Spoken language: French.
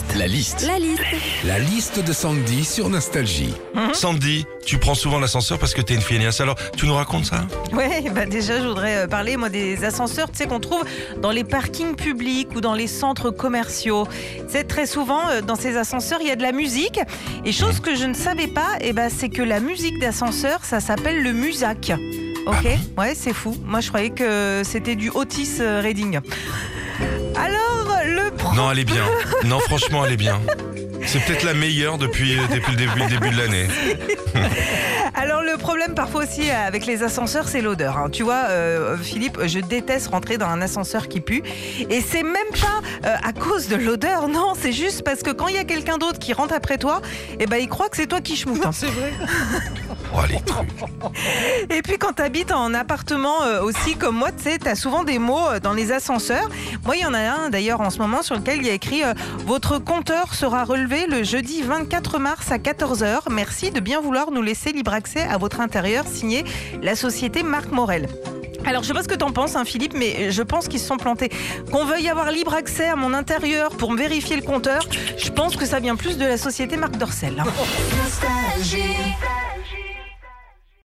liste. La liste. La liste. La liste de Sandy sur Nostalgie. Sandy, tu prends souvent l'ascenseur parce que t'es une feignasse. Alors, tu nous racontes ça? Ouais, bah déjà, je voudrais euh, parler, moi, des ascenseurs, tu sais, qu'on trouve dans les parkings publics ou dans les centres commerciaux. Sais, très souvent, euh, dans ces ascenseurs, il y a de la musique. Et chose que je ne savais pas, eh ben, c'est que la musique d'ascenseur, ça s'appelle le musac. Ok? Ouais, c'est fou. Moi, je croyais que c'était du Otis euh, Non, elle est bien. Non, franchement, elle est bien. C'est peut-être la meilleure depuis, depuis le début, le début de l'année. Alors le problème parfois aussi euh, avec les ascenseurs, c'est l'odeur. hein. Tu vois, euh, Philippe, je déteste rentrer dans un ascenseur qui pue. Et c'est même pas euh, à cause de l'odeur, non, c'est juste parce que quand il y a quelqu'un d'autre qui rentre après toi, eh ben il croit que c'est toi qui schmoute. hein. Oh, les trucs. Et puis quand tu habites en appartement euh, aussi comme moi, tu sais, tu as souvent des mots euh, dans les ascenseurs. Moi, il y en a un d'ailleurs en ce moment sur lequel il y a écrit euh, Votre compteur sera relevé le jeudi 24 mars à 14h. Merci de bien vouloir nous laisser libre accès à votre intérieur, signé la société Marc Morel. Alors, je sais pas ce que t'en penses, hein, Philippe, mais je pense qu'ils se sont plantés. Qu'on veuille avoir libre accès à mon intérieur pour me vérifier le compteur, je pense que ça vient plus de la société Marc Dorcel. hein.